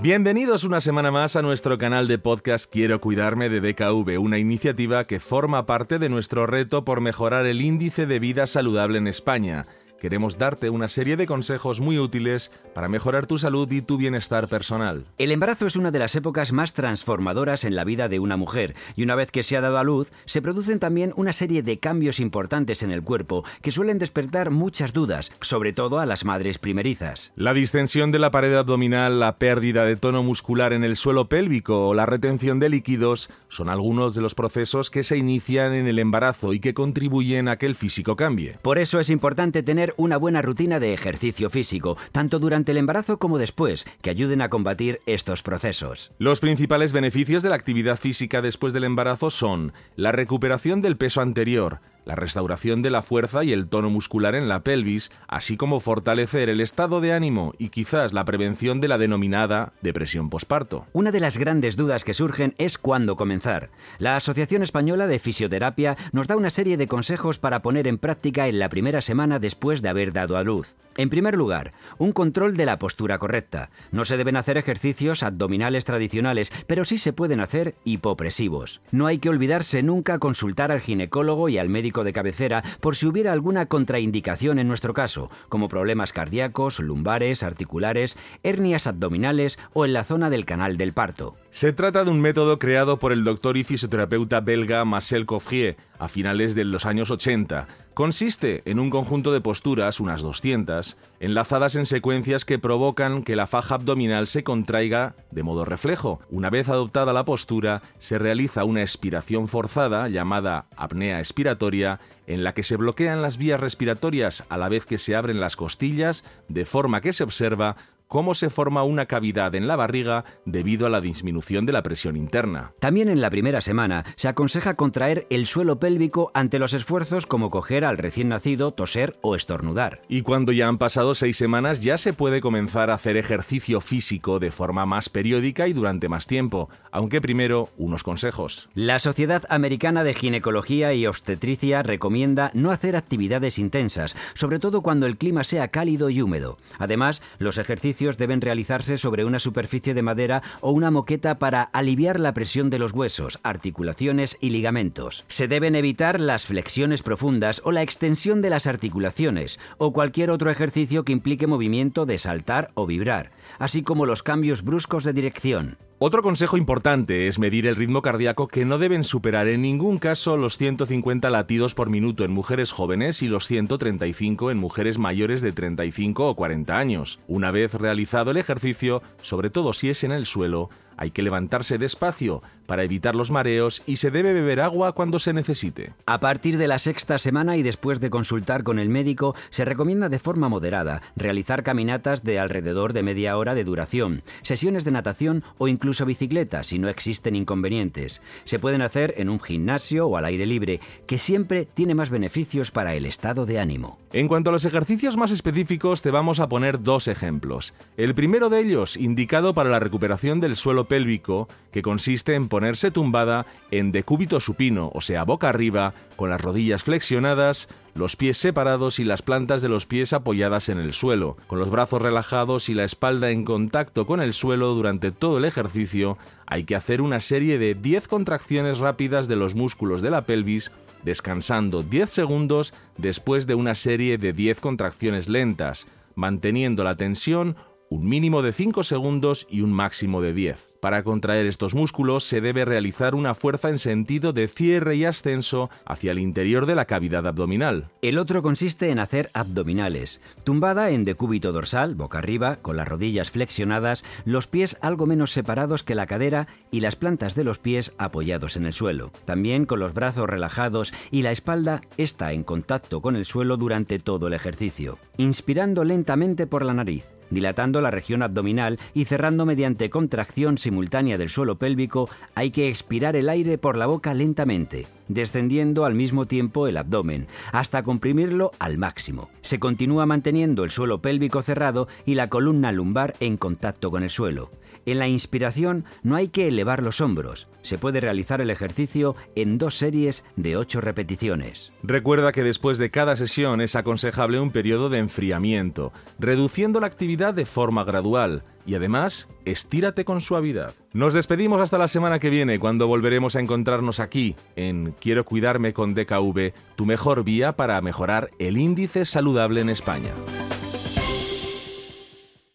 Bienvenidos una semana más a nuestro canal de podcast Quiero Cuidarme de DKV, una iniciativa que forma parte de nuestro reto por mejorar el índice de vida saludable en España queremos darte una serie de consejos muy útiles para mejorar tu salud y tu bienestar personal. El embarazo es una de las épocas más transformadoras en la vida de una mujer y una vez que se ha dado a luz, se producen también una serie de cambios importantes en el cuerpo que suelen despertar muchas dudas, sobre todo a las madres primerizas. La distensión de la pared abdominal, la pérdida de tono muscular en el suelo pélvico o la retención de líquidos son algunos de los procesos que se inician en el embarazo y que contribuyen a que el físico cambie. Por eso es importante tener una buena rutina de ejercicio físico, tanto durante el embarazo como después, que ayuden a combatir estos procesos. Los principales beneficios de la actividad física después del embarazo son la recuperación del peso anterior, la restauración de la fuerza y el tono muscular en la pelvis, así como fortalecer el estado de ánimo y quizás la prevención de la denominada depresión posparto. Una de las grandes dudas que surgen es cuándo comenzar. La Asociación Española de Fisioterapia nos da una serie de consejos para poner en práctica en la primera semana después de haber dado a luz. En primer lugar, un control de la postura correcta. No se deben hacer ejercicios abdominales tradicionales, pero sí se pueden hacer hipopresivos. No hay que olvidarse nunca consultar al ginecólogo y al médico de cabecera por si hubiera alguna contraindicación en nuestro caso, como problemas cardíacos, lumbares, articulares, hernias abdominales o en la zona del canal del parto. Se trata de un método creado por el doctor y fisioterapeuta belga Marcel Coffrier a finales de los años 80. Consiste en un conjunto de posturas, unas 200, enlazadas en secuencias que provocan que la faja abdominal se contraiga de modo reflejo. Una vez adoptada la postura, se realiza una expiración forzada llamada apnea expiratoria en la que se bloquean las vías respiratorias a la vez que se abren las costillas, de forma que se observa cómo se forma una cavidad en la barriga debido a la disminución de la presión interna. También en la primera semana se aconseja contraer el suelo pélvico ante los esfuerzos como coger al recién nacido, toser o estornudar. Y cuando ya han pasado seis semanas ya se puede comenzar a hacer ejercicio físico de forma más periódica y durante más tiempo, aunque primero unos consejos. La Sociedad Americana de Ginecología y Obstetricia recomienda no hacer actividades intensas, sobre todo cuando el clima sea cálido y húmedo. Además, los deben realizarse sobre una superficie de madera o una moqueta para aliviar la presión de los huesos, articulaciones y ligamentos. Se deben evitar las flexiones profundas o la extensión de las articulaciones o cualquier otro ejercicio que implique movimiento de saltar o vibrar, así como los cambios bruscos de dirección. Otro consejo importante es medir el ritmo cardíaco que no deben superar en ningún caso los 150 latidos por minuto en mujeres jóvenes y los 135 en mujeres mayores de 35 o 40 años. Una vez realizado el ejercicio, sobre todo si es en el suelo, hay que levantarse despacio para evitar los mareos y se debe beber agua cuando se necesite. A partir de la sexta semana y después de consultar con el médico, se recomienda de forma moderada realizar caminatas de alrededor de media hora de duración, sesiones de natación o incluso bicicleta si no existen inconvenientes. Se pueden hacer en un gimnasio o al aire libre, que siempre tiene más beneficios para el estado de ánimo. En cuanto a los ejercicios más específicos, te vamos a poner dos ejemplos. El primero de ellos, indicado para la recuperación del suelo pélvico, que consiste en ponerse tumbada en decúbito supino, o sea, boca arriba, con las rodillas flexionadas, los pies separados y las plantas de los pies apoyadas en el suelo, con los brazos relajados y la espalda en contacto con el suelo durante todo el ejercicio, hay que hacer una serie de 10 contracciones rápidas de los músculos de la pelvis, descansando 10 segundos después de una serie de 10 contracciones lentas, manteniendo la tensión un mínimo de 5 segundos y un máximo de 10. Para contraer estos músculos se debe realizar una fuerza en sentido de cierre y ascenso hacia el interior de la cavidad abdominal. El otro consiste en hacer abdominales, tumbada en decúbito dorsal, boca arriba, con las rodillas flexionadas, los pies algo menos separados que la cadera y las plantas de los pies apoyados en el suelo. También con los brazos relajados y la espalda está en contacto con el suelo durante todo el ejercicio. Inspirando lentamente por la nariz dilatando la región abdominal y cerrando mediante contracción simultánea del suelo pélvico, hay que expirar el aire por la boca lentamente, descendiendo al mismo tiempo el abdomen, hasta comprimirlo al máximo. Se continúa manteniendo el suelo pélvico cerrado y la columna lumbar en contacto con el suelo. En la inspiración no hay que elevar los hombros. Se puede realizar el ejercicio en dos series de ocho repeticiones. Recuerda que después de cada sesión es aconsejable un periodo de enfriamiento, reduciendo la actividad de forma gradual y además estírate con suavidad. Nos despedimos hasta la semana que viene cuando volveremos a encontrarnos aquí en Quiero cuidarme con DKV, tu mejor vía para mejorar el índice saludable en España.